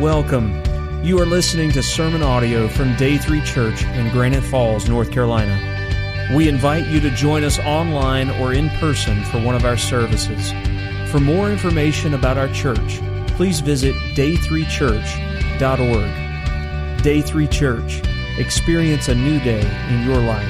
Welcome. You are listening to sermon audio from Day 3 Church in Granite Falls, North Carolina. We invite you to join us online or in person for one of our services. For more information about our church, please visit day3church.org. Day 3 Church. Experience a new day in your life.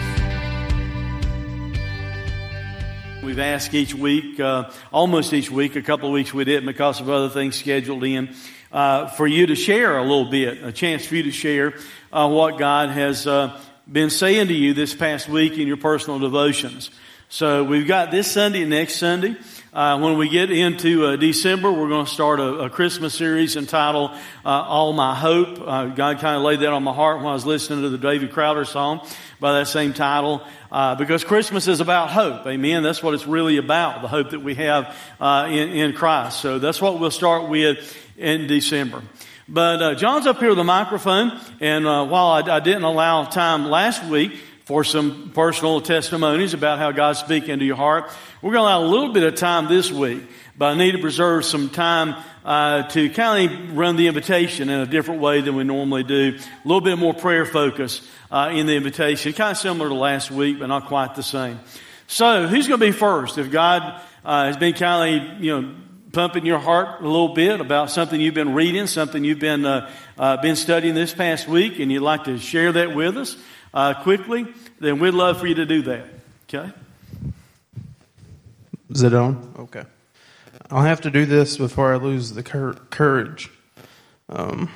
We've asked each week, uh, almost each week, a couple of weeks we didn't because of other things scheduled in uh, for you to share a little bit, a chance for you to share uh, what God has uh, been saying to you this past week in your personal devotions. So we've got this Sunday and next Sunday. Uh, when we get into uh, December, we're going to start a, a Christmas series entitled uh, "All My Hope." Uh, God kind of laid that on my heart when I was listening to the David Crowder song by that same title, uh, because Christmas is about hope. Amen. That's what it's really about—the hope that we have uh, in, in Christ. So that's what we'll start with in December. But uh, John's up here with a microphone, and uh, while I, I, didn't allow time last week for some personal testimonies about how God's speaking to your heart, we're going to allow a little bit of time this week. But I need to preserve some time uh, to kind of run the invitation in a different way than we normally do. A little bit more prayer focus uh, in the invitation, kind of similar to last week, but not quite the same. So, who's going to be first? If God uh, has been kind of, you know, pumping your heart a little bit about something you've been reading, something you've been uh, uh, been studying this past week, and you'd like to share that with us uh, quickly, then we'd love for you to do that. Okay. Is it on? Okay. I'll have to do this before I lose the cur- courage. Um,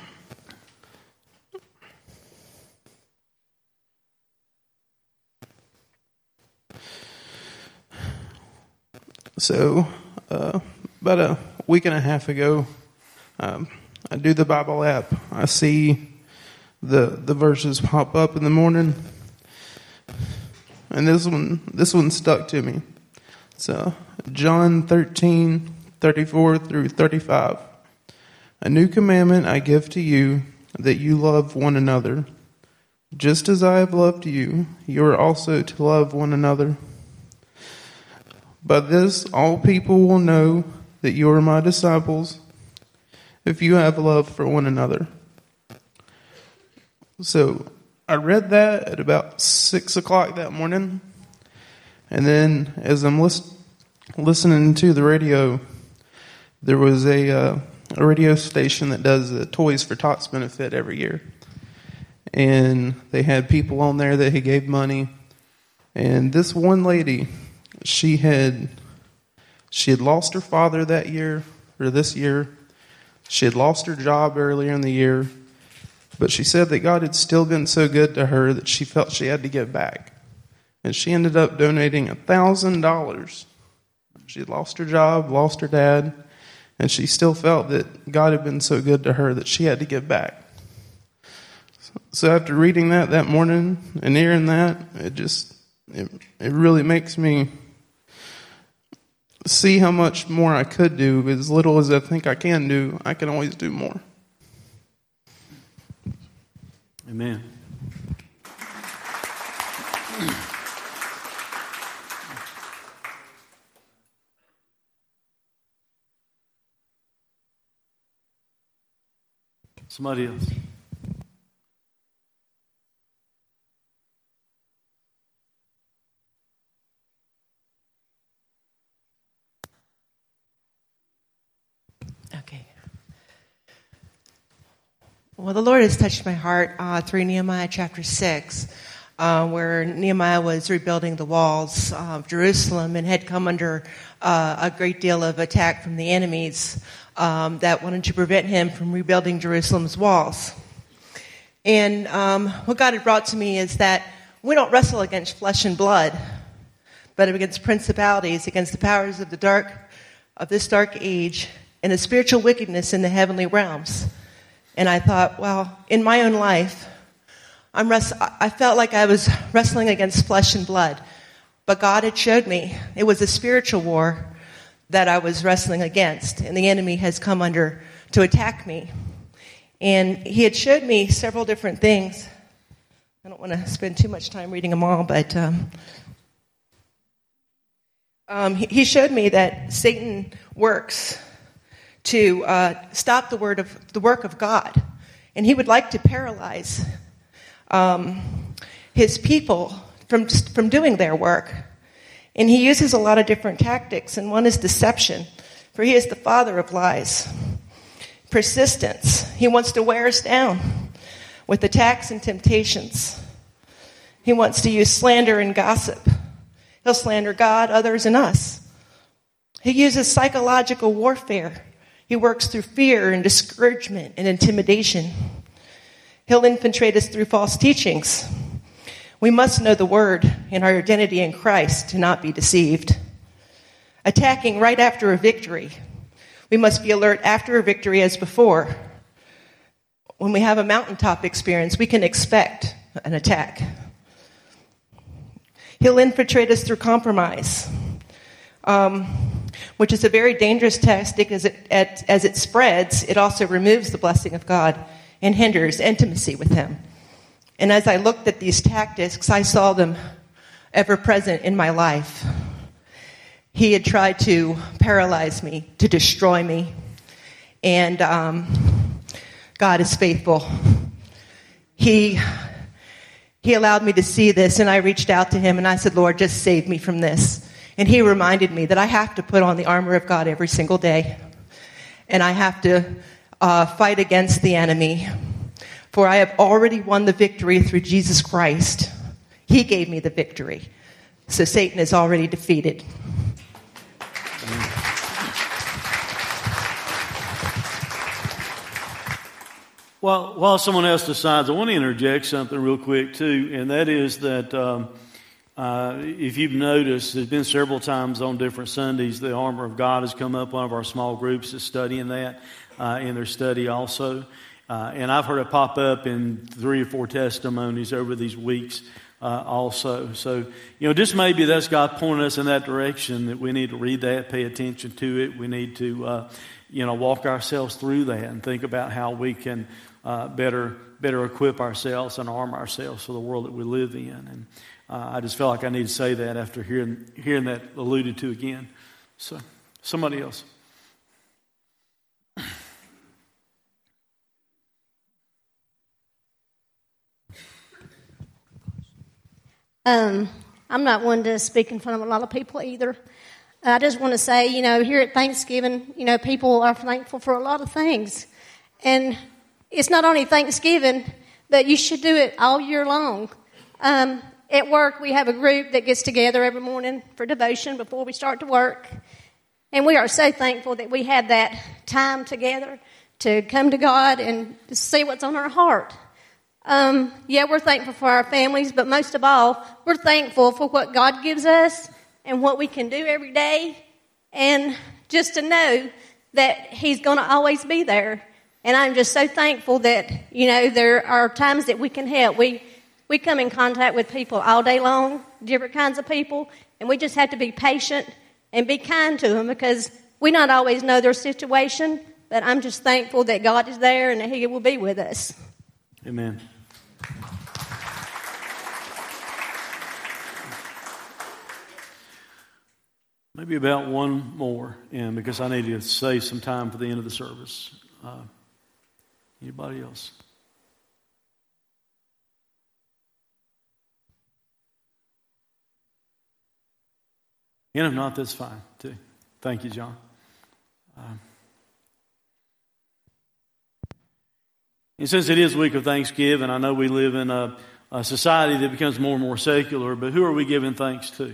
so, uh, about a week and a half ago, um, I do the Bible app. I see the the verses pop up in the morning, and this one this one stuck to me. So John 13, 34 through 35. A new commandment I give to you, that you love one another. Just as I have loved you, you are also to love one another. By this, all people will know that you are my disciples if you have love for one another. So I read that at about six o'clock that morning. And then as I'm list- listening to the radio, there was a, uh, a radio station that does the Toys for Tots benefit every year. And they had people on there that he gave money. And this one lady, she had she had lost her father that year, or this year. She had lost her job earlier in the year. But she said that God had still been so good to her that she felt she had to give back. And she ended up donating $1,000. She had lost her job, lost her dad, and she still felt that God had been so good to her that she had to give back. So after reading that that morning and hearing that, it just, it, it really makes me see how much more I could do. As little as I think I can do, I can always do more. Amen. Somebody else. Well, the Lord has touched my heart uh, through Nehemiah chapter 6, uh, where Nehemiah was rebuilding the walls of Jerusalem and had come under uh, a great deal of attack from the enemies um, that wanted to prevent him from rebuilding Jerusalem's walls. And um, what God had brought to me is that we don't wrestle against flesh and blood, but against principalities, against the powers of the dark, of this dark age, and the spiritual wickedness in the heavenly realms. And I thought, well, in my own life, I'm rest- I felt like I was wrestling against flesh and blood. But God had showed me it was a spiritual war that I was wrestling against, and the enemy has come under to attack me. And he had showed me several different things. I don't want to spend too much time reading them all, but um, um, he showed me that Satan works to uh, stop the word of the work of God, and he would like to paralyze um, his people from from doing their work. And he uses a lot of different tactics, and one is deception, for he is the father of lies. Persistence. He wants to wear us down with attacks and temptations. He wants to use slander and gossip. He'll slander God, others, and us. He uses psychological warfare. He works through fear and discouragement and intimidation. He'll infiltrate us through false teachings. We must know the word and our identity in Christ to not be deceived. Attacking right after a victory. We must be alert after a victory as before. When we have a mountaintop experience, we can expect an attack. He'll infiltrate us through compromise, um, which is a very dangerous tactic as it, as it spreads. It also removes the blessing of God and hinders intimacy with Him. And as I looked at these tactics, I saw them ever present in my life. He had tried to paralyze me, to destroy me, and um, God is faithful. He he allowed me to see this, and I reached out to him and I said, Lord, just save me from this. And he reminded me that I have to put on the armor of God every single day, and I have to uh, fight against the enemy. For I have already won the victory through Jesus Christ. He gave me the victory. So Satan is already defeated. Well, while someone else decides, I want to interject something real quick too, and that is that um, uh, if you've noticed, there's been several times on different Sundays the armor of God has come up. One of our small groups is studying that uh, in their study also, uh, and I've heard it pop up in three or four testimonies over these weeks. Uh, also. So, you know, just maybe that's God pointing us in that direction that we need to read that, pay attention to it. We need to, uh, you know, walk ourselves through that and think about how we can uh, better better equip ourselves and arm ourselves for the world that we live in. And uh, I just felt like I need to say that after hearing hearing that alluded to again. So somebody else. Um, I'm not one to speak in front of a lot of people either. I just want to say, you know, here at Thanksgiving, you know, people are thankful for a lot of things. And it's not only Thanksgiving, but you should do it all year long. Um, at work, we have a group that gets together every morning for devotion before we start to work. And we are so thankful that we had that time together to come to God and see what's on our heart. Um, yeah, we're thankful for our families, but most of all, we're thankful for what God gives us and what we can do every day. And just to know that He's going to always be there and I'm just so thankful that, you know, there are times that we can help. We, we come in contact with people all day long, different kinds of people, and we just have to be patient and be kind to them because we not always know their situation, but I'm just thankful that God is there and that He will be with us. Amen. Maybe about one more, and because I need to save some time for the end of the service. Uh, Anybody else? And if not, that's fine too. Thank you, John. Um, and since it is week of Thanksgiving, I know we live in a, a, society that becomes more and more secular, but who are we giving thanks to?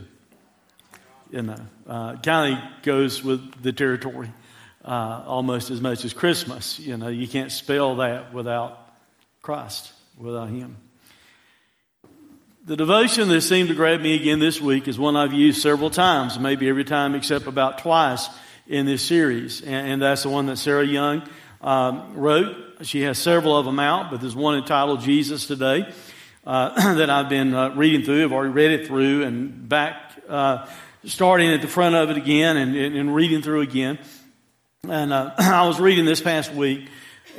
You know, uh, kind of goes with the territory uh, almost as much as Christmas. You know, you can't spell that without Christ, without Him. The devotion that seemed to grab me again this week is one I've used several times, maybe every time except about twice in this series. And, and that's the one that Sarah Young um, wrote. She has several of them out, but there's one entitled Jesus Today uh, that I've been uh, reading through. I've already read it through and back, uh, starting at the front of it again and, and, and reading through again. And uh, I was reading this past week,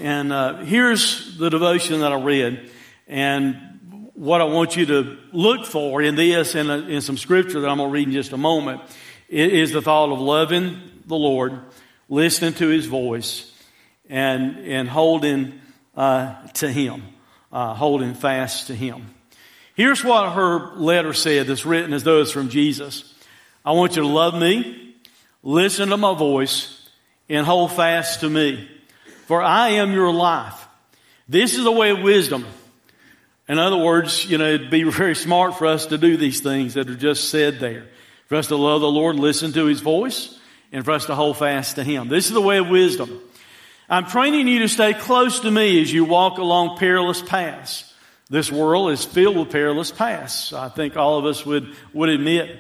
and uh, here's the devotion that I read. And what I want you to look for in this and in some scripture that I'm going to read in just a moment is the thought of loving the Lord listening to his voice and, and holding uh, to him, uh, holding fast to him. Here's what her letter said that's written as though it's from Jesus. I want you to love me, listen to my voice, and hold fast to me. For I am your life. This is the way of wisdom. In other words, you know, it'd be very smart for us to do these things that are just said there. For us to love the Lord, listen to His voice, and for us to hold fast to Him. This is the way of wisdom. I'm training you to stay close to me as you walk along perilous paths. This world is filled with perilous paths. I think all of us would, would admit.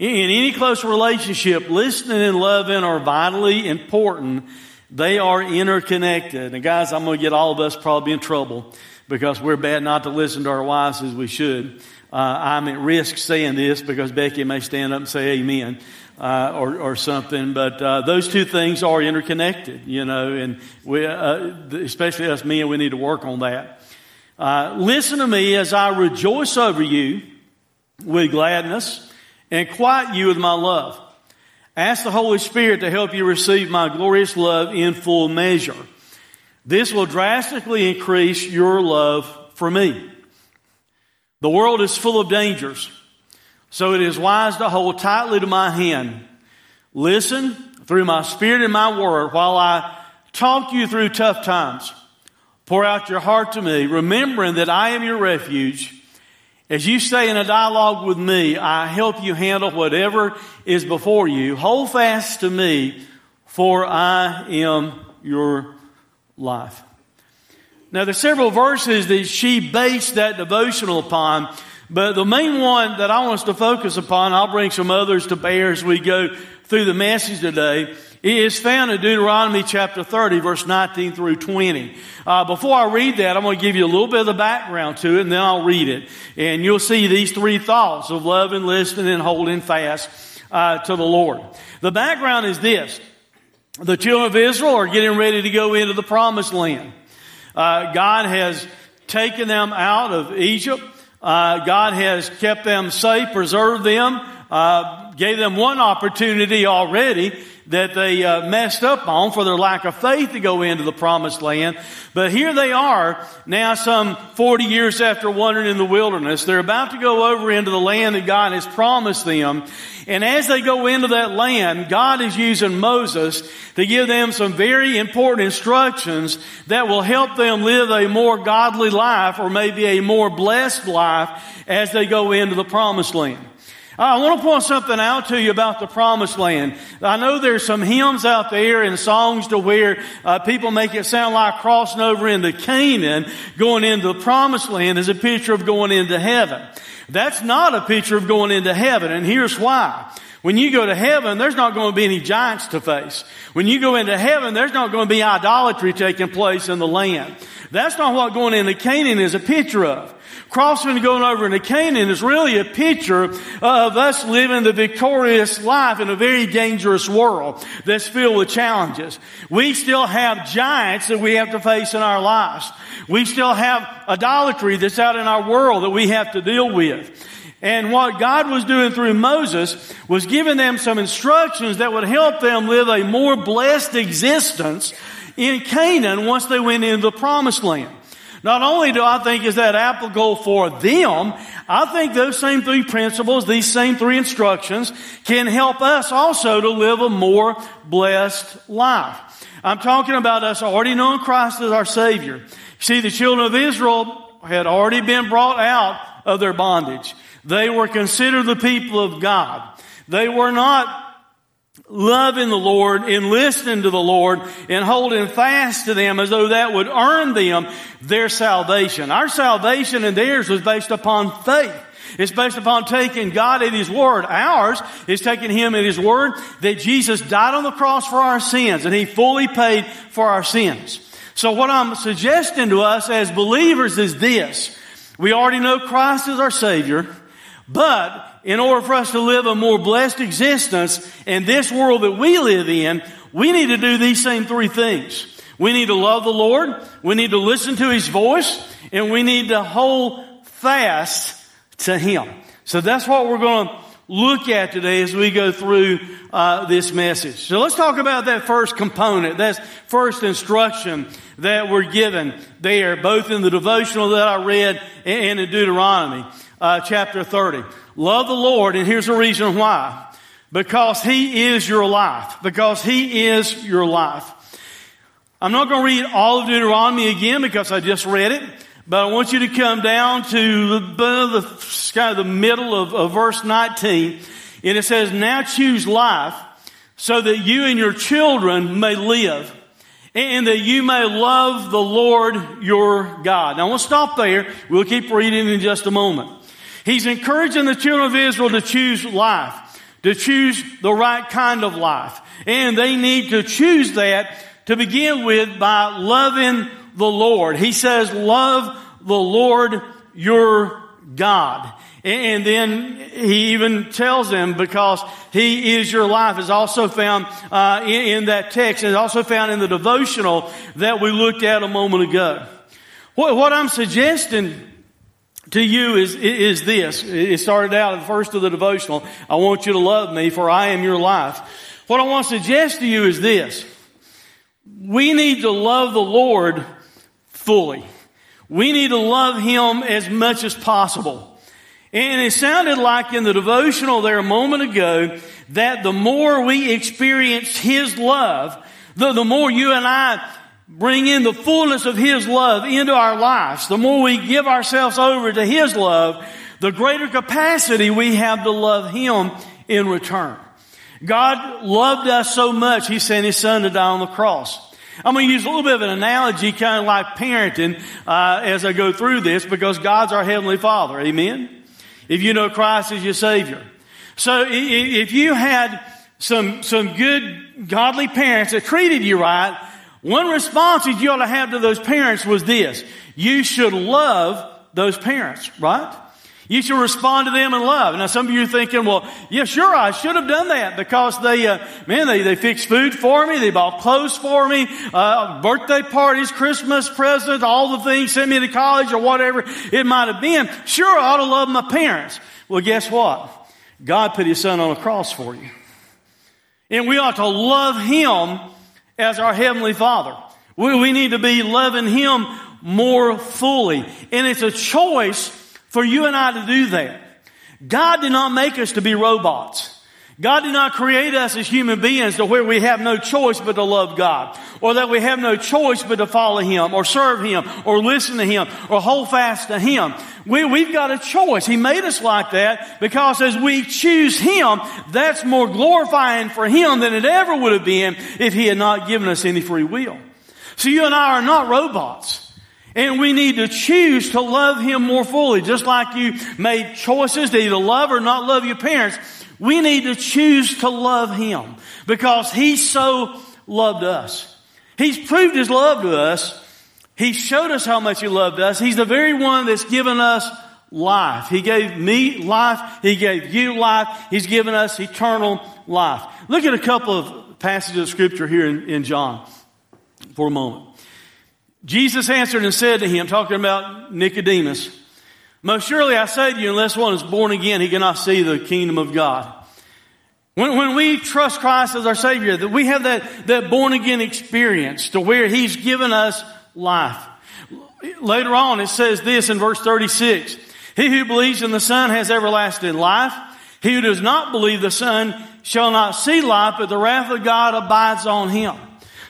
In any close relationship, listening and loving are vitally important. They are interconnected. And guys, I'm going to get all of us probably in trouble because we're bad not to listen to our wives as we should. Uh, I'm at risk saying this because Becky may stand up and say amen. Uh, or, or something, but uh, those two things are interconnected, you know, and we, uh, especially us men, we need to work on that. Uh, listen to me as I rejoice over you with gladness and quiet you with my love. Ask the Holy Spirit to help you receive my glorious love in full measure. This will drastically increase your love for me. The world is full of dangers, so it is wise to hold tightly to my hand. Listen through my spirit and my word while I talk you through tough times. Pour out your heart to me, remembering that I am your refuge. As you stay in a dialogue with me, I help you handle whatever is before you. Hold fast to me, for I am your life. Now, there's several verses that she based that devotional upon, but the main one that I want us to focus upon, I'll bring some others to bear as we go through the message today, is found in Deuteronomy chapter 30, verse 19 through 20. Uh, before I read that, I'm going to give you a little bit of the background to it, and then I'll read it. And you'll see these three thoughts of loving, listening, and holding fast uh, to the Lord. The background is this. The children of Israel are getting ready to go into the promised land. Uh, God has taken them out of Egypt. Uh, God has kept them safe, preserved them, uh, gave them one opportunity already that they uh, messed up on for their lack of faith to go into the promised land. But here they are now some 40 years after wandering in the wilderness. They're about to go over into the land that God has promised them. And as they go into that land, God is using Moses to give them some very important instructions that will help them live a more godly life or maybe a more blessed life as they go into the promised land. I want to point something out to you about the promised land. I know there's some hymns out there and songs to where uh, people make it sound like crossing over into Canaan, going into the promised land is a picture of going into heaven. That's not a picture of going into heaven, and here's why. When you go to heaven, there's not going to be any giants to face. When you go into heaven, there's not going to be idolatry taking place in the land. That's not what going into Canaan is a picture of. Crossing and going over into Canaan is really a picture of us living the victorious life in a very dangerous world that's filled with challenges. We still have giants that we have to face in our lives. We still have idolatry that's out in our world that we have to deal with. And what God was doing through Moses was giving them some instructions that would help them live a more blessed existence in Canaan once they went into the promised land. Not only do I think is that applicable for them, I think those same three principles, these same three instructions can help us also to live a more blessed life. I'm talking about us already knowing Christ as our Savior. See, the children of Israel had already been brought out of their bondage. They were considered the people of God. They were not loving the Lord and listening to the Lord and holding fast to them as though that would earn them their salvation. Our salvation and theirs was based upon faith. It's based upon taking God at His Word. Ours is taking Him at His Word that Jesus died on the cross for our sins and He fully paid for our sins. So what I'm suggesting to us as believers is this. We already know Christ is our Savior, but in order for us to live a more blessed existence in this world that we live in, we need to do these same three things. We need to love the Lord, we need to listen to His voice, and we need to hold fast to Him. So that's what we're going to look at today as we go through uh, this message. So let's talk about that first component, that first instruction that we're given there, both in the devotional that I read and in Deuteronomy uh, chapter 30. Love the Lord, and here's the reason why. Because He is your life. Because He is your life. I'm not going to read all of Deuteronomy again because I just read it, but I want you to come down to the, the kind of the middle of, of verse 19, and it says, "Now choose life, so that you and your children may live." and that you may love the Lord your God. Now, we'll stop there. We'll keep reading in just a moment. He's encouraging the children of Israel to choose life, to choose the right kind of life. And they need to choose that to begin with by loving the Lord. He says, love the Lord your God. And then he even tells them because he is your life is also found uh, in, in, that text and also found in the devotional that we looked at a moment ago. What, what I'm suggesting to you is, is this. It started out at the first of the devotional. I want you to love me for I am your life. What I want to suggest to you is this. We need to love the Lord fully. We need to love Him as much as possible. And it sounded like in the devotional there a moment ago that the more we experience His love, the, the more you and I bring in the fullness of His love into our lives, the more we give ourselves over to His love, the greater capacity we have to love Him in return. God loved us so much, He sent His Son to die on the cross. I'm going to use a little bit of an analogy, kind of like parenting, uh, as I go through this, because God's our Heavenly Father. Amen? if you know Christ as your Savior. So if you had some, some good, godly parents that treated you right, one response that you ought to have to those parents was this. You should love those parents, right? You should respond to them in love. Now, some of you are thinking, well, yeah, sure, I should have done that because they, uh, man, they, they fixed food for me. They bought clothes for me, uh, birthday parties, Christmas presents, all the things, sent me to college or whatever it might have been. Sure, I ought to love my parents. Well, guess what? God put His Son on a cross for you. And we ought to love Him as our Heavenly Father. We, we need to be loving Him more fully. And it's a choice for you and I to do that. God did not make us to be robots. God did not create us as human beings to where we have no choice but to love God, or that we have no choice but to follow Him, or serve Him, or listen to Him, or hold fast to Him. We, we've got a choice. He made us like that because as we choose Him, that's more glorifying for Him than it ever would have been if He had not given us any free will. So you and I are not robots. And we need to choose to love Him more fully. Just like you made choices to either love or not love your parents, we need to choose to love Him because He so loved us. He's proved His love to us. He showed us how much He loved us. He's the very one that's given us life. He gave me life. He gave you life. He's given us eternal life. Look at a couple of passages of scripture here in, in John for a moment. Jesus answered and said to him, talking about Nicodemus, Most surely I say to you, unless one is born again, he cannot see the kingdom of God. When, when we trust Christ as our Savior, that we have that, that born again experience to where He's given us life. Later on, it says this in verse 36. He who believes in the Son has everlasting life. He who does not believe the Son shall not see life, but the wrath of God abides on him.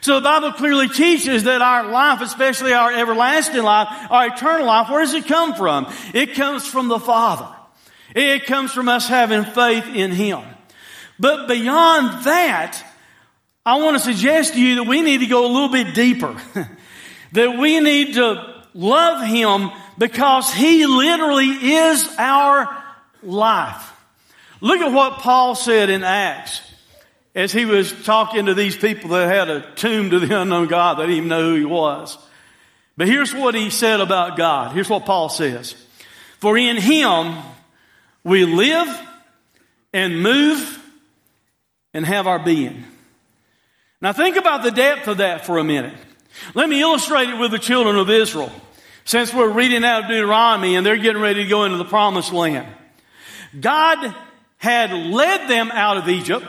So the Bible clearly teaches that our life, especially our everlasting life, our eternal life, where does it come from? It comes from the Father. It comes from us having faith in Him. But beyond that, I want to suggest to you that we need to go a little bit deeper. that we need to love Him because He literally is our life. Look at what Paul said in Acts as he was talking to these people that had a tomb to the unknown God, they didn't even know who he was. But here's what he said about God. Here's what Paul says. For in him we live and move and have our being. Now think about the depth of that for a minute. Let me illustrate it with the children of Israel. Since we're reading out of Deuteronomy and they're getting ready to go into the promised land. God had led them out of Egypt.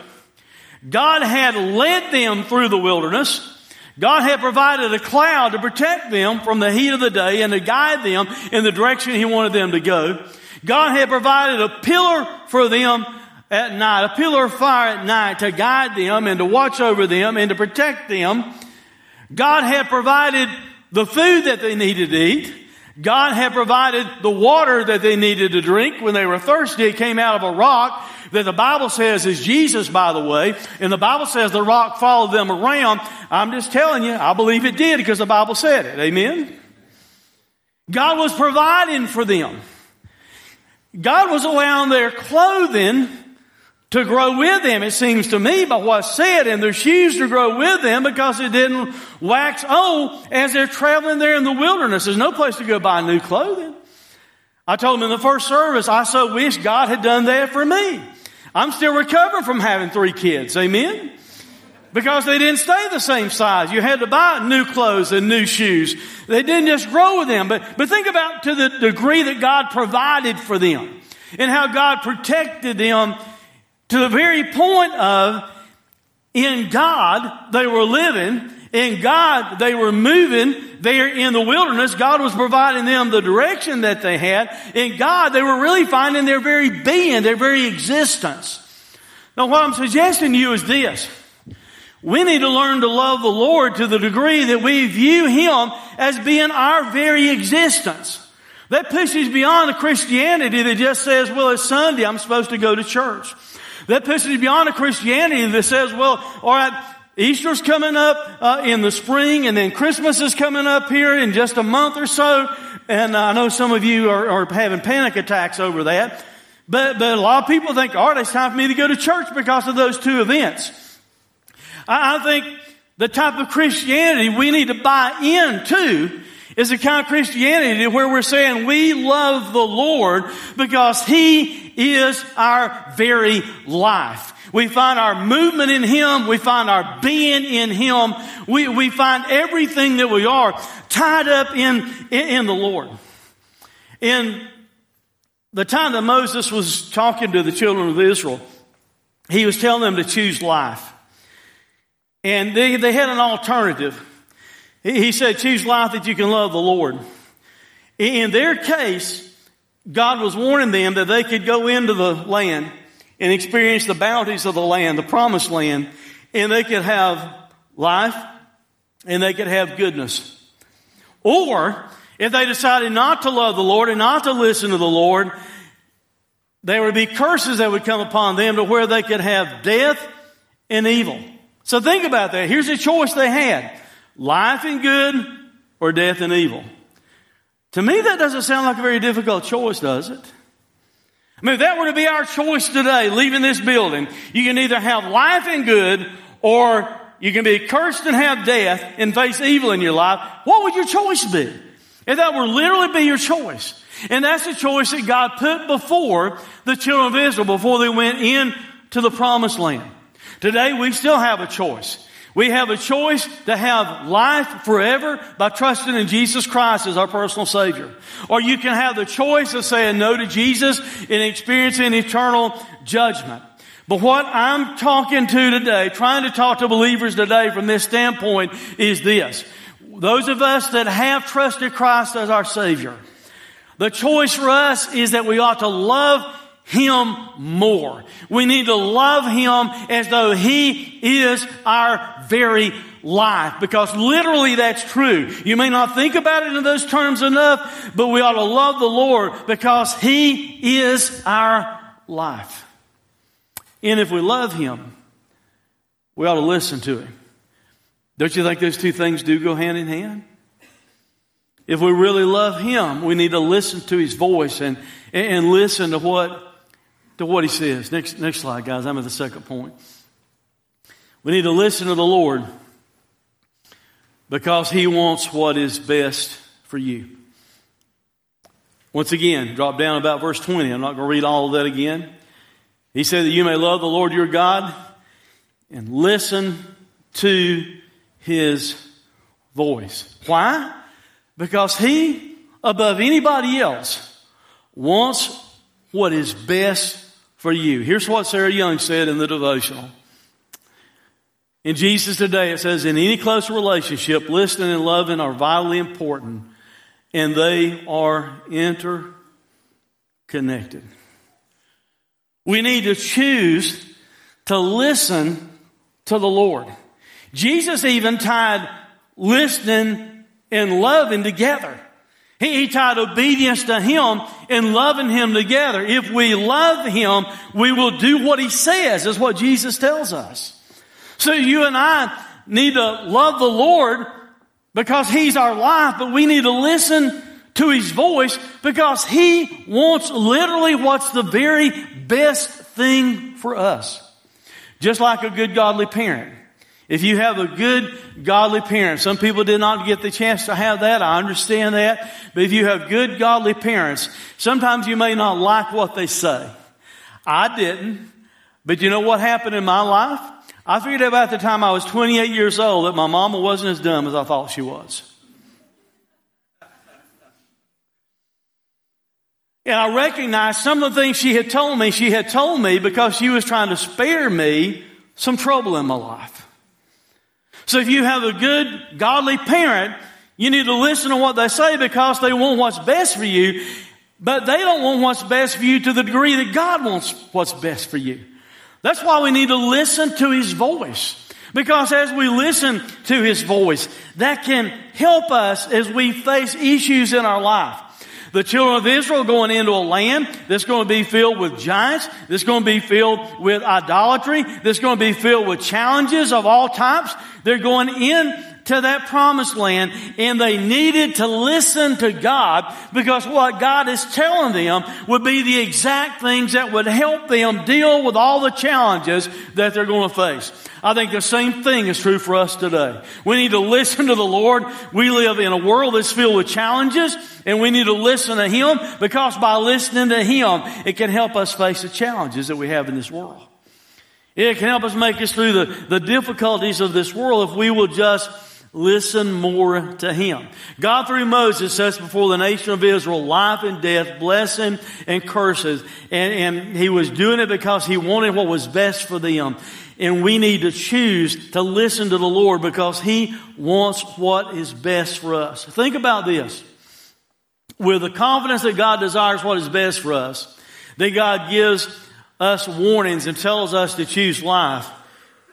God had led them through the wilderness. God had provided a cloud to protect them from the heat of the day and to guide them in the direction He wanted them to go. God had provided a pillar for them at night, a pillar of fire at night to guide them and to watch over them and to protect them. God had provided the food that they needed to eat. God had provided the water that they needed to drink when they were thirsty. It came out of a rock that the Bible says is Jesus, by the way. And the Bible says the rock followed them around. I'm just telling you, I believe it did because the Bible said it. Amen? God was providing for them. God was allowing their clothing to grow with them, it seems to me, by what's said, and their shoes to grow with them because it didn't wax old as they're traveling there in the wilderness. There's no place to go buy new clothing. I told them in the first service, I so wish God had done that for me. I'm still recovering from having three kids. Amen? Because they didn't stay the same size. You had to buy new clothes and new shoes. They didn't just grow with them. But, but think about to the degree that God provided for them and how God protected them to the very point of in God they were living, in God they were moving there in the wilderness. God was providing them the direction that they had. In God they were really finding their very being, their very existence. Now what I'm suggesting to you is this. We need to learn to love the Lord to the degree that we view Him as being our very existence. That pushes beyond the Christianity that just says, well, it's Sunday, I'm supposed to go to church. That pushes beyond a Christianity that says, well, all right, Easter's coming up uh, in the spring, and then Christmas is coming up here in just a month or so. And I know some of you are, are having panic attacks over that. But, but a lot of people think, all right, it's time for me to go to church because of those two events. I, I think the type of Christianity we need to buy into is the kind of Christianity where we're saying we love the Lord because He is our very life. We find our movement in Him. We find our being in Him. We, we find everything that we are tied up in, in, in the Lord. In the time that Moses was talking to the children of Israel, he was telling them to choose life. And they, they had an alternative. He said, choose life that you can love the Lord. In their case, God was warning them that they could go into the land and experience the bounties of the land, the promised land, and they could have life and they could have goodness. Or, if they decided not to love the Lord and not to listen to the Lord, there would be curses that would come upon them to where they could have death and evil. So think about that. Here's a choice they had. Life and good or death and evil. To me, that doesn't sound like a very difficult choice, does it? I mean, if that were to be our choice today, leaving this building, you can either have life and good, or you can be cursed and have death and face evil in your life. What would your choice be? If that were literally be your choice. And that's the choice that God put before the children of Israel before they went into the promised land. Today we still have a choice. We have a choice to have life forever by trusting in Jesus Christ as our personal Savior. Or you can have the choice of saying no to Jesus and experiencing eternal judgment. But what I'm talking to today, trying to talk to believers today from this standpoint is this. Those of us that have trusted Christ as our Savior, the choice for us is that we ought to love him more. We need to love Him as though He is our very life because literally that's true. You may not think about it in those terms enough, but we ought to love the Lord because He is our life. And if we love Him, we ought to listen to Him. Don't you think those two things do go hand in hand? If we really love Him, we need to listen to His voice and, and listen to what to what he says. Next, next slide, guys. I'm at the second point. We need to listen to the Lord because he wants what is best for you. Once again, drop down about verse 20. I'm not going to read all of that again. He said that you may love the Lord your God and listen to his voice. Why? Because he, above anybody else, wants what is best for you. Here's what Sarah Young said in the devotional. In Jesus today, it says, in any close relationship, listening and loving are vitally important, and they are interconnected. We need to choose to listen to the Lord. Jesus even tied listening and loving together. He, he tied obedience to Him and loving Him together. If we love Him, we will do what He says, is what Jesus tells us. So you and I need to love the Lord because He's our life, but we need to listen to His voice because He wants literally what's the very best thing for us. Just like a good godly parent. If you have a good godly parent, some people did not get the chance to have that. I understand that. But if you have good godly parents, sometimes you may not like what they say. I didn't. But you know what happened in my life? I figured out at the time I was 28 years old that my mama wasn't as dumb as I thought she was. And I recognized some of the things she had told me, she had told me because she was trying to spare me some trouble in my life. So if you have a good, godly parent, you need to listen to what they say because they want what's best for you, but they don't want what's best for you to the degree that God wants what's best for you. That's why we need to listen to His voice. Because as we listen to His voice, that can help us as we face issues in our life. The children of Israel going into a land that's going to be filled with giants, that's going to be filled with idolatry, that's going to be filled with challenges of all types. They're going in to that promised land and they needed to listen to God because what God is telling them would be the exact things that would help them deal with all the challenges that they're going to face. I think the same thing is true for us today. We need to listen to the Lord. We live in a world that's filled with challenges and we need to listen to Him because by listening to Him, it can help us face the challenges that we have in this world. It can help us make us through the, the difficulties of this world if we will just listen more to Him. God through Moses sets before the nation of Israel life and death, blessing and curses. And, and He was doing it because He wanted what was best for them. And we need to choose to listen to the Lord because He wants what is best for us. Think about this. With the confidence that God desires what is best for us, that God gives us warnings and tells us to choose life,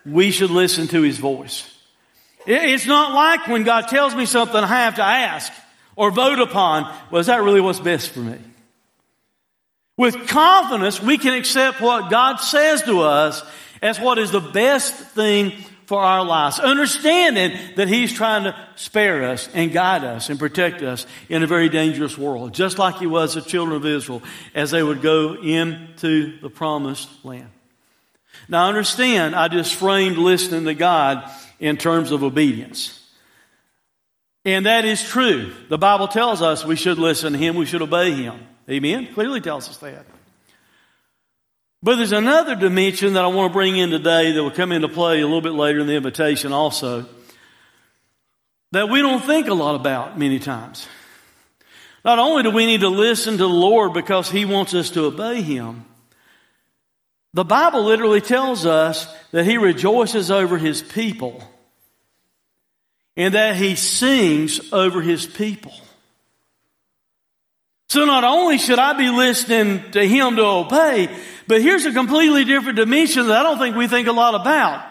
we should listen to His voice. It's not like when God tells me something I have to ask or vote upon, is that really what's best for me? With confidence, we can accept what God says to us as what is the best thing for our lives, understanding that He's trying to spare us and guide us and protect us in a very dangerous world, just like He was the children of Israel as they would go into the promised land. Now understand, I just framed listening to God in terms of obedience. And that is true. The Bible tells us we should listen to Him, we should obey Him. Amen? Clearly tells us that. But there's another dimension that I want to bring in today that will come into play a little bit later in the invitation also that we don't think a lot about many times. Not only do we need to listen to the Lord because He wants us to obey Him, the Bible literally tells us that He rejoices over His people and that He sings over His people. So not only should I be listening to Him to obey, but here's a completely different dimension that I don't think we think a lot about.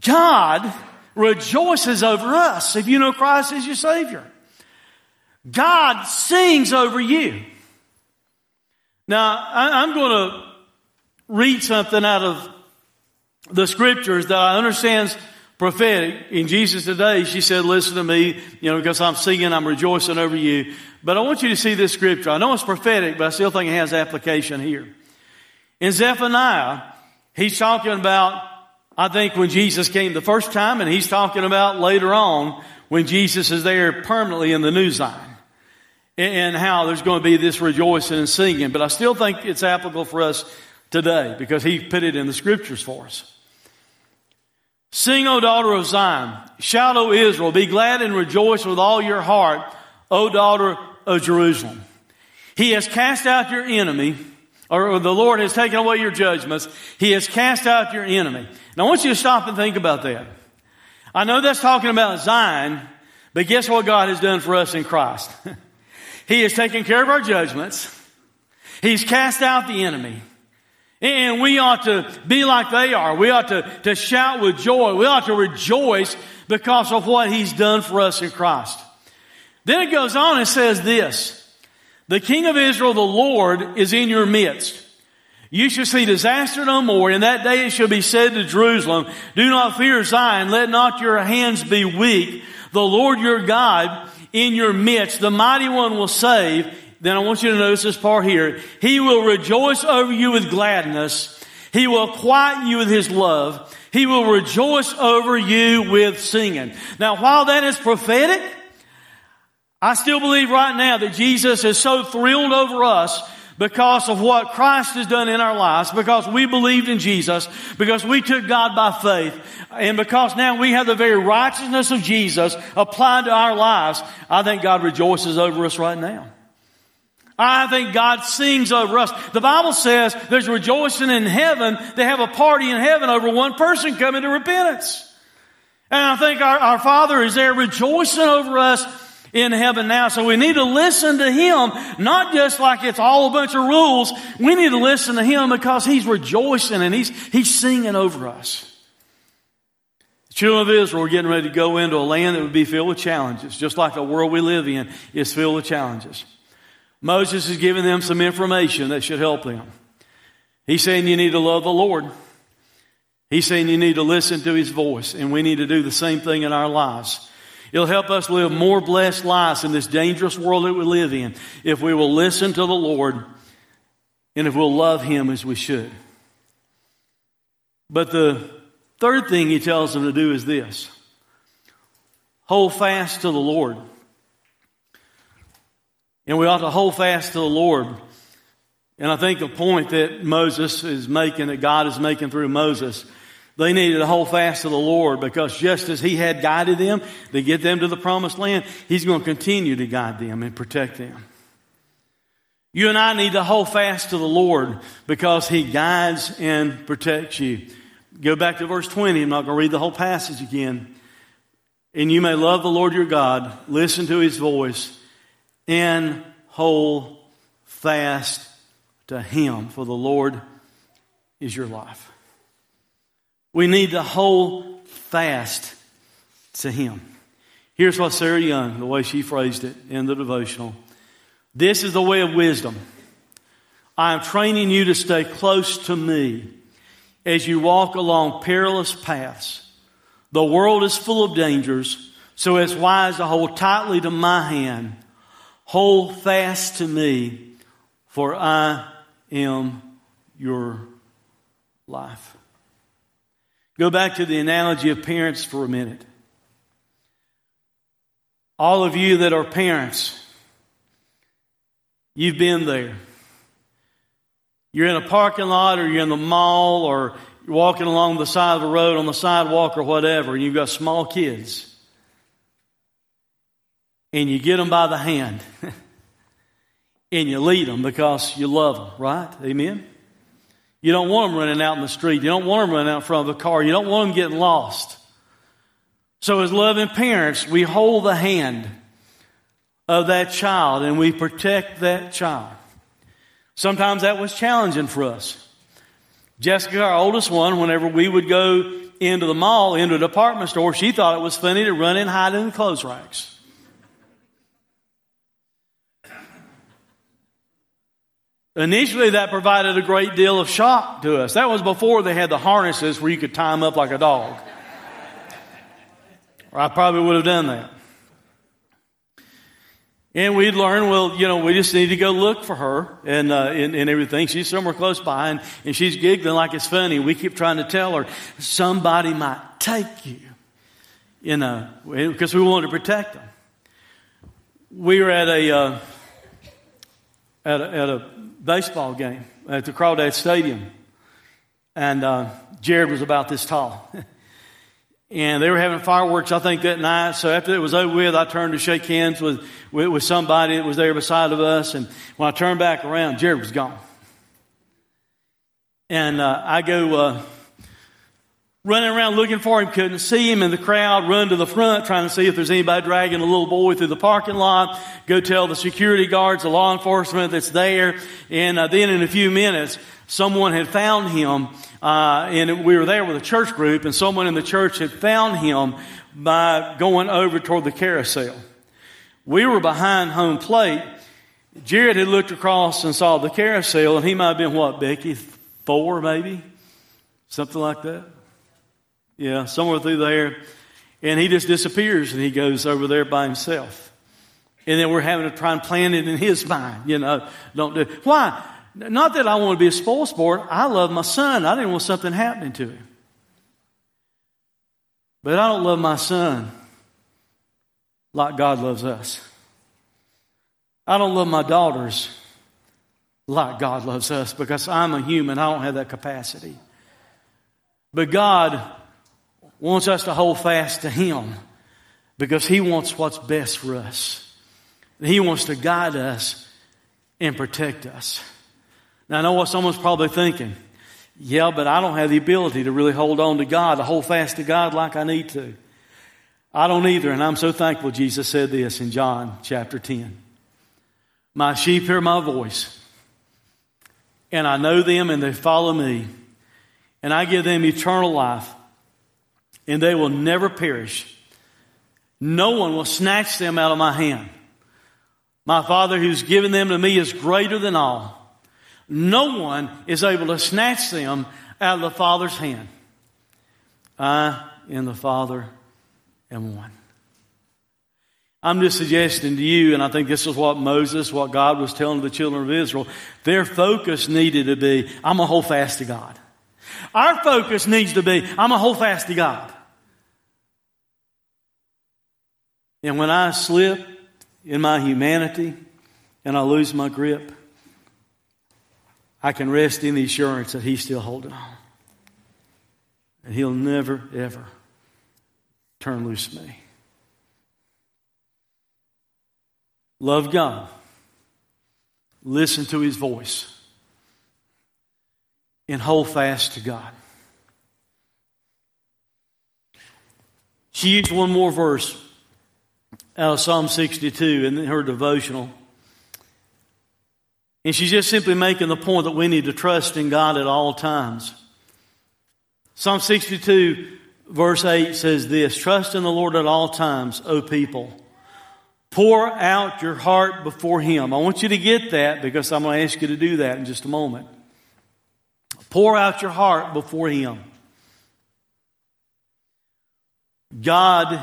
God rejoices over us if you know Christ as your Savior. God sings over you. Now, I'm going to read something out of the scriptures that I understand prophetic. In Jesus today, she said, listen to me, you know, because I'm singing, I'm rejoicing over you. But I want you to see this scripture. I know it's prophetic, but I still think it has application here. In Zephaniah, he's talking about, I think, when Jesus came the first time, and he's talking about later on when Jesus is there permanently in the new Zion. And how there's going to be this rejoicing and singing. But I still think it's applicable for us today because he put it in the scriptures for us. Sing, O daughter of Zion. Shout, O Israel. Be glad and rejoice with all your heart, O daughter of Jerusalem. He has cast out your enemy or the Lord has taken away your judgments. He has cast out your enemy. Now I want you to stop and think about that. I know that's talking about Zion, but guess what God has done for us in Christ? he has taken care of our judgments. He's cast out the enemy. And we ought to be like they are. We ought to, to shout with joy. We ought to rejoice because of what He's done for us in Christ. Then it goes on and says this. The King of Israel, the Lord, is in your midst. You shall see disaster no more. In that day it shall be said to Jerusalem, do not fear Zion. Let not your hands be weak. The Lord your God in your midst, the mighty one will save. Then I want you to notice this part here. He will rejoice over you with gladness. He will quiet you with his love. He will rejoice over you with singing. Now while that is prophetic, I still believe right now that Jesus is so thrilled over us because of what Christ has done in our lives, because we believed in Jesus, because we took God by faith, and because now we have the very righteousness of Jesus applied to our lives, I think God rejoices over us right now. I think God sings over us. The Bible says there's rejoicing in heaven. They have a party in heaven over one person coming to repentance. And I think our, our Father is there rejoicing over us in heaven now. So we need to listen to Him, not just like it's all a bunch of rules. We need to listen to Him because He's rejoicing and He's, He's singing over us. The children of Israel are getting ready to go into a land that would be filled with challenges, just like the world we live in is filled with challenges. Moses is giving them some information that should help them. He's saying you need to love the Lord. He's saying you need to listen to His voice, and we need to do the same thing in our lives. It'll help us live more blessed lives in this dangerous world that we live in if we will listen to the Lord and if we'll love Him as we should. But the third thing He tells them to do is this hold fast to the Lord. And we ought to hold fast to the Lord. And I think the point that Moses is making, that God is making through Moses, they needed to hold fast to the Lord because just as He had guided them to get them to the promised land, He's going to continue to guide them and protect them. You and I need to hold fast to the Lord because He guides and protects you. Go back to verse 20. I'm not going to read the whole passage again. And you may love the Lord your God, listen to His voice, and hold fast to Him, for the Lord is your life. We need to hold fast to Him. Here's what Sarah Young, the way she phrased it in the devotional. This is the way of wisdom. I am training you to stay close to me as you walk along perilous paths. The world is full of dangers, so it's wise to hold tightly to my hand. Hold fast to me, for I am your life. Go back to the analogy of parents for a minute. All of you that are parents, you've been there. You're in a parking lot or you're in the mall or you're walking along the side of the road on the sidewalk or whatever, and you've got small kids. And you get them by the hand and you lead them because you love them, right? Amen? You don't want them running out in the street. You don't want them running out in front of a car. You don't want them getting lost. So, as loving parents, we hold the hand of that child and we protect that child. Sometimes that was challenging for us. Jessica, our oldest one, whenever we would go into the mall, into a department store, she thought it was funny to run and hide in the clothes racks. Initially, that provided a great deal of shock to us. That was before they had the harnesses where you could tie them up like a dog. or I probably would have done that. And we'd learn, well, you know, we just need to go look for her and, uh, and, and, everything. She's somewhere close by and, and she's giggling like it's funny. We keep trying to tell her somebody might take you, you know, because we wanted to protect them. We were at a, uh, at a, at a baseball game at the Crawdad Stadium. And uh, Jared was about this tall. and they were having fireworks, I think, that night. So after it was over with, I turned to shake hands with, with, with somebody that was there beside of us. And when I turned back around, Jared was gone. And uh, I go uh, running around looking for him, couldn't see him in the crowd, run to the front trying to see if there's anybody dragging a little boy through the parking lot, go tell the security guards, the law enforcement that's there. And uh, then in a few minutes, someone had found him, uh, and we were there with a church group, and someone in the church had found him by going over toward the carousel. We were behind home plate. Jared had looked across and saw the carousel, and he might have been what, Becky? Four, maybe? Something like that? Yeah, somewhere through there. And he just disappears and he goes over there by himself. And then we're having to try and plan it in his mind, you know. Don't do Why? Not that I want to be a spoil sport. I love my son. I didn't want something happening to him. But I don't love my son like God loves us. I don't love my daughters like God loves us because I'm a human. I don't have that capacity. But God wants us to hold fast to Him because He wants what's best for us. He wants to guide us and protect us. Now, I know what someone's probably thinking. Yeah, but I don't have the ability to really hold on to God, to hold fast to God like I need to. I don't either, and I'm so thankful Jesus said this in John chapter 10. My sheep hear my voice, and I know them, and they follow me, and I give them eternal life, and they will never perish. No one will snatch them out of my hand. My Father who's given them to me is greater than all. No one is able to snatch them out of the Father's hand. I and the Father am one. I'm just suggesting to you, and I think this is what Moses, what God was telling the children of Israel, their focus needed to be, I'm going to hold fast to God. Our focus needs to be, I'm to hold fast to God. And when I slip in my humanity and I lose my grip, I can rest in the assurance that He's still holding on. And He'll never, ever turn loose me. Love God. Listen to His voice. And hold fast to God. She used one more verse out of Psalm 62 in her devotional. And she's just simply making the point that we need to trust in God at all times. Psalm 62, verse 8 says this Trust in the Lord at all times, O people. Pour out your heart before Him. I want you to get that because I'm going to ask you to do that in just a moment. Pour out your heart before Him. God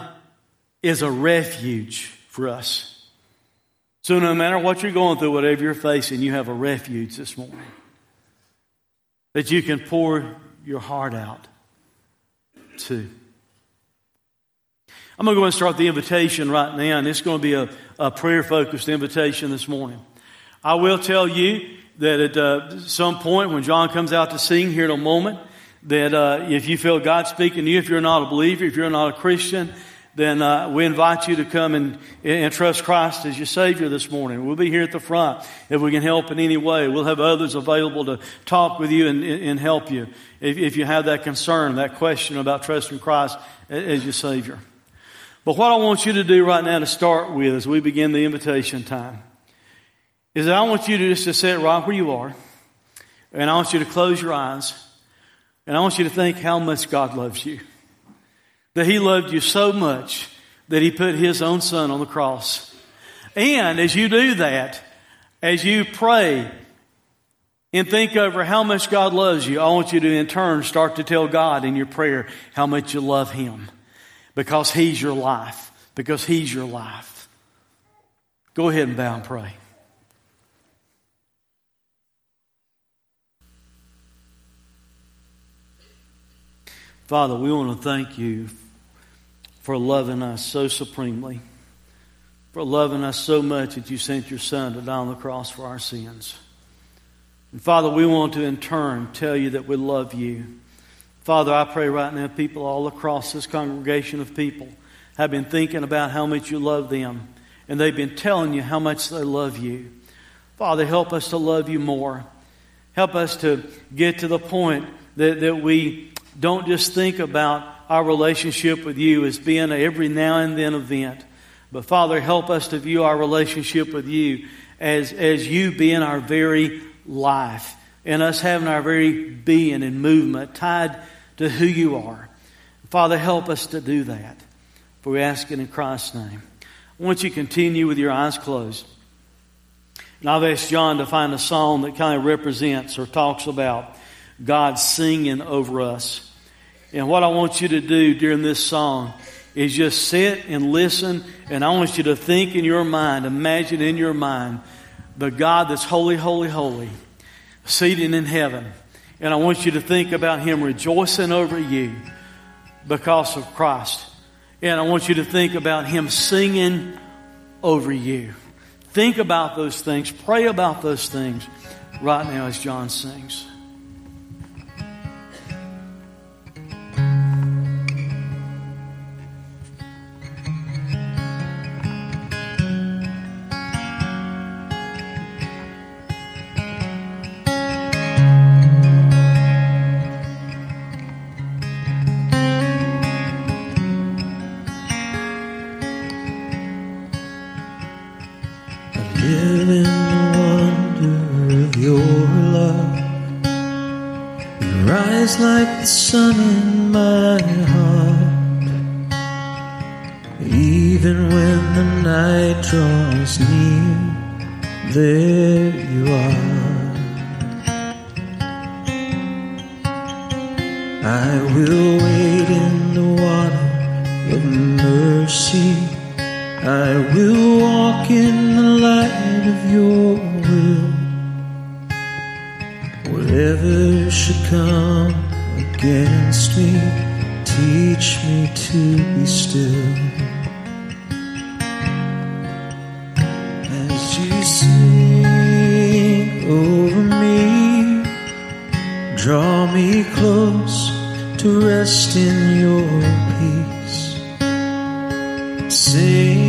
is a refuge for us. So no matter what you're going through, whatever you're facing, you have a refuge this morning that you can pour your heart out to. I'm going to go and start the invitation right now, and it's going to be a, a prayer focused invitation this morning. I will tell you that at uh, some point when John comes out to sing here in a moment, that uh, if you feel God speaking to you, if you're not a believer, if you're not a Christian, then uh, we invite you to come and, and trust Christ as your Savior this morning. We'll be here at the front if we can help in any way. We'll have others available to talk with you and, and help you if, if you have that concern, that question about trusting Christ as your Savior. But what I want you to do right now to start with as we begin the invitation time is that I want you to just to sit right where you are and I want you to close your eyes and I want you to think how much God loves you. That He loved you so much that He put His own Son on the cross. And as you do that, as you pray and think over how much God loves you, I want you to in turn start to tell God in your prayer how much you love Him because He's your life, because He's your life. Go ahead and bow and pray. Father, we want to thank you for loving us so supremely, for loving us so much that you sent your Son to die on the cross for our sins. And Father, we want to in turn tell you that we love you. Father, I pray right now, people all across this congregation of people have been thinking about how much you love them, and they've been telling you how much they love you. Father, help us to love you more. Help us to get to the point that, that we don't just think about our relationship with you as being a every now and then event. But Father, help us to view our relationship with you as, as you being our very life and us having our very being and movement tied to who you are. Father, help us to do that. For we ask it in Christ's name. I want you to continue with your eyes closed. And I've asked John to find a song that kind of represents or talks about God singing over us. And what I want you to do during this song is just sit and listen, and I want you to think in your mind, imagine in your mind, the God that's holy, holy, holy, seated in heaven. And I want you to think about Him rejoicing over you because of Christ. And I want you to think about Him singing over you. Think about those things. Pray about those things right now as John sings. Even when the night draws near, there you are. I will wait in the water of mercy. I will walk in the light of your will. Whatever should come against me, teach me to be still. draw me close to rest in your peace. Sing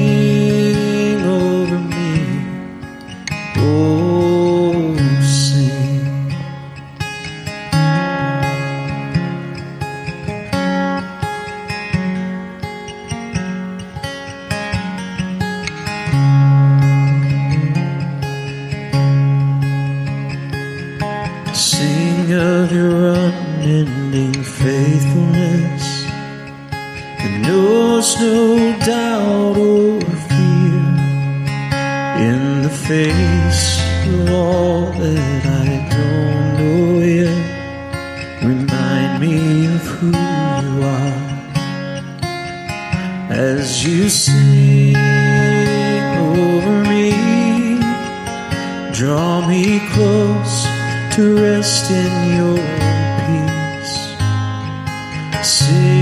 close to rest in your peace. Sing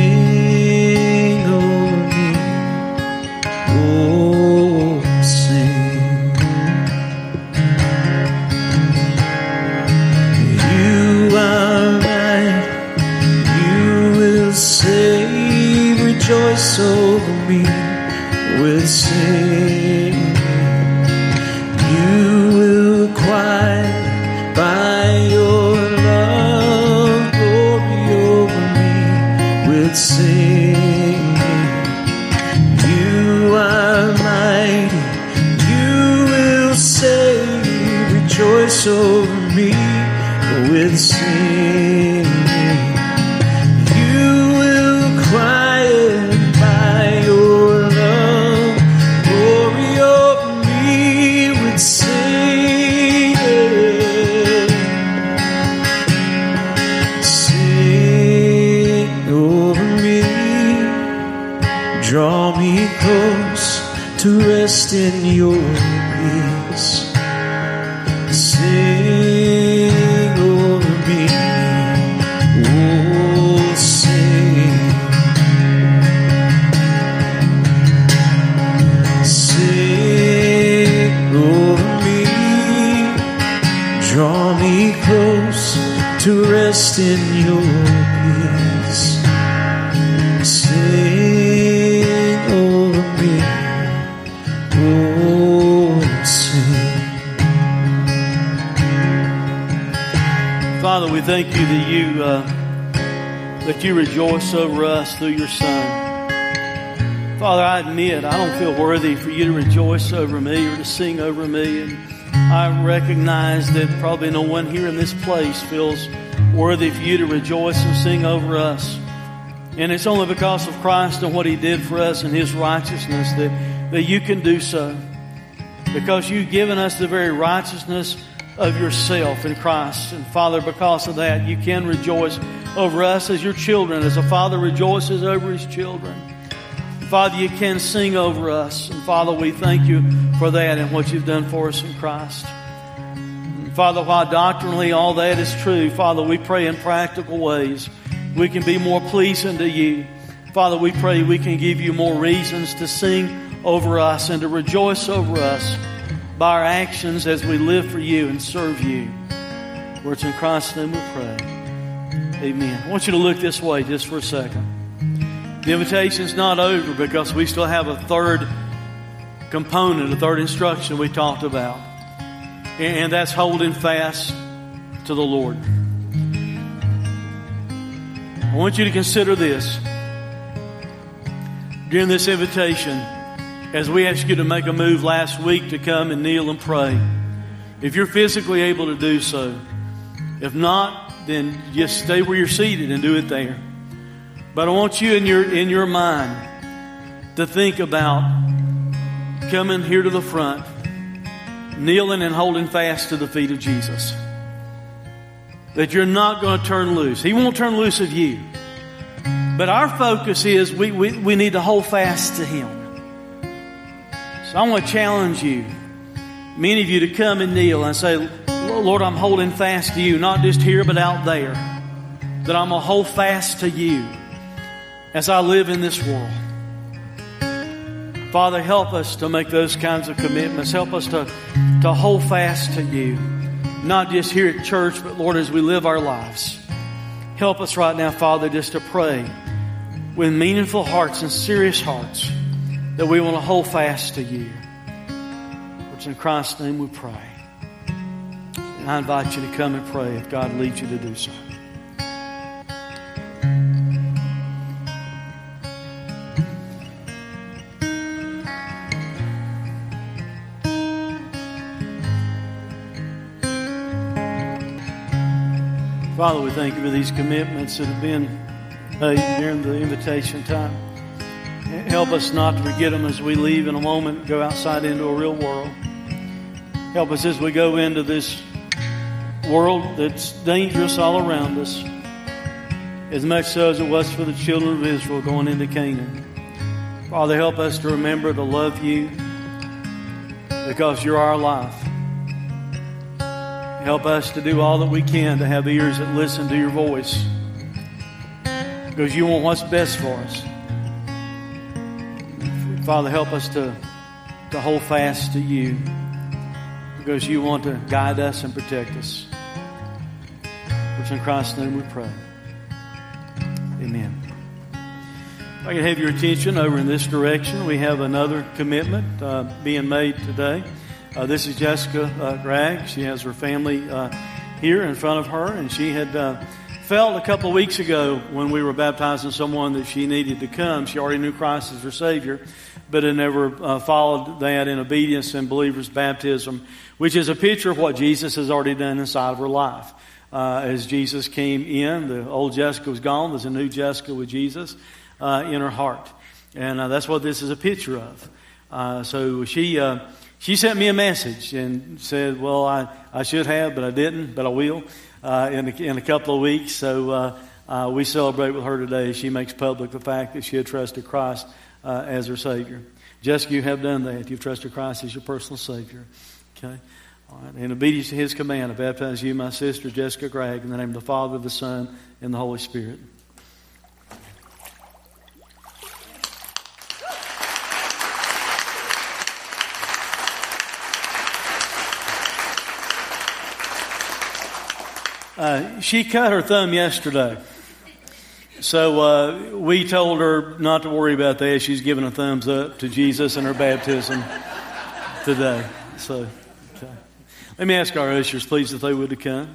wasted thank you that you uh, that you rejoice over us through your Son. Father, I admit I don't feel worthy for you to rejoice over me or to sing over me. And I recognize that probably no one here in this place feels worthy for you to rejoice and sing over us. And it's only because of Christ and what He did for us and His righteousness that, that you can do so. Because you've given us the very righteousness of yourself in Christ. And Father, because of that, you can rejoice over us as your children, as a father rejoices over his children. Father, you can sing over us. And Father, we thank you for that and what you've done for us in Christ. And Father, while doctrinally all that is true, Father, we pray in practical ways we can be more pleasing to you. Father, we pray we can give you more reasons to sing over us and to rejoice over us by our actions as we live for you and serve you. For it's in Christ's name we pray. Amen. I want you to look this way just for a second. The invitation's not over because we still have a third component, a third instruction we talked about. And that's holding fast to the Lord. I want you to consider this during this invitation as we asked you to make a move last week to come and kneel and pray. If you're physically able to do so, if not, then just stay where you're seated and do it there. But I want you in your in your mind to think about coming here to the front, kneeling and holding fast to the feet of Jesus. That you're not going to turn loose. He won't turn loose of you. But our focus is we, we, we need to hold fast to Him. So I want to challenge you, many of you, to come and kneel and say, Lord, I'm holding fast to you, not just here, but out there. That I'm going to hold fast to you as I live in this world. Father, help us to make those kinds of commitments. Help us to, to hold fast to you, not just here at church, but Lord, as we live our lives. Help us right now, Father, just to pray with meaningful hearts and serious hearts that we want to hold fast to you. Which in Christ's name we pray. And I invite you to come and pray if God leads you to do so. Father, we thank you for these commitments that have been made during the invitation time. Help us not to forget them as we leave in a moment, go outside into a real world. Help us as we go into this world that's dangerous all around us, as much so as it was for the children of Israel going into Canaan. Father, help us to remember to love you because you're our life. Help us to do all that we can to have ears that listen to your voice. Because you want what's best for us. Father, help us to, to hold fast to you. Because you want to guide us and protect us. Which in Christ's name we pray. Amen. If I can have your attention over in this direction, we have another commitment uh, being made today. Uh, this is Jessica uh, Gregg. She has her family uh, here in front of her, and she had uh, felt a couple of weeks ago when we were baptizing someone that she needed to come. She already knew Christ as her Savior, but had never uh, followed that in obedience in believer's baptism, which is a picture of what Jesus has already done inside of her life. Uh, as Jesus came in, the old Jessica was gone. There's a new Jessica with Jesus in her heart, and that's what this is a picture of. so she she sent me a message and said, Well, I, I should have, but I didn't, but I will uh, in, a, in a couple of weeks. So uh, uh, we celebrate with her today. She makes public the fact that she had trusted Christ uh, as her Savior. Jessica, you have done that. You've trusted Christ as your personal Savior. Okay? All right. In obedience to His command, I baptize you, my sister, Jessica Gregg, in the name of the Father, the Son, and the Holy Spirit. Uh, she cut her thumb yesterday. So uh, we told her not to worry about that. She's giving a thumbs up to Jesus in her baptism today. So, okay. let me ask our ushers, please, if they would to come.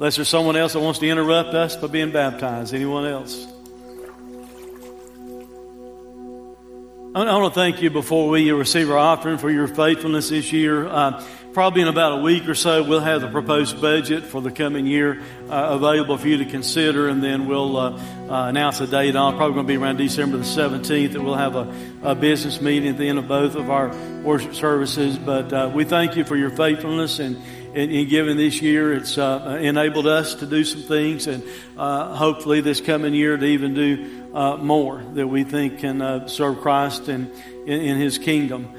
Unless there's someone else that wants to interrupt us by being baptized. Anyone else? I want to thank you before we receive our offering for your faithfulness this year. Uh, probably in about a week or so, we'll have the proposed budget for the coming year uh, available for you to consider, and then we'll uh, uh announce a date on. Probably going to be around December the 17th, and we'll have a, a, business meeting at the end of both of our worship services. But uh, we thank you for your faithfulness and in, in giving this year. It's uh, enabled us to do some things, and hopefully this coming year to even do uh, more that we think can uh, serve Christ and in, in His kingdom.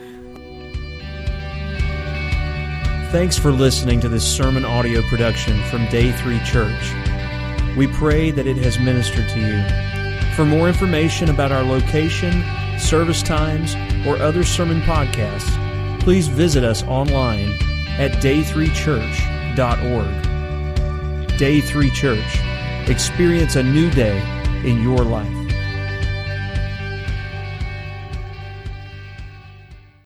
Thanks for listening to this sermon audio production from Day 3 Church. We pray that it has ministered to you. For more information about our location, service times, or other sermon podcasts, please visit us online at day3church.org. Day 3 Church. Experience a new day in your life.